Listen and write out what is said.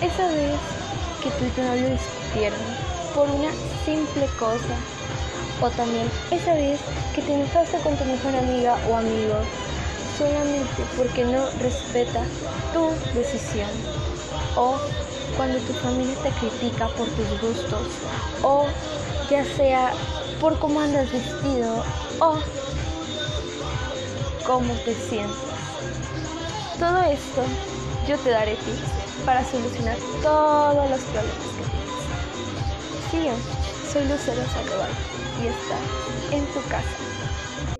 esa vez que tú y tu novio discutieron por una simple cosa. O también esa vez que te enojaste con tu mejor amiga o amigo solamente porque no respeta tu decisión. O cuando tu familia te critica por tus gustos. O ya sea por cómo andas vestido o cómo te sientes. Todo esto yo te daré tips para solucionar todos los problemas que tienes. Sí, soy Lucero Sandoval y está en tu casa.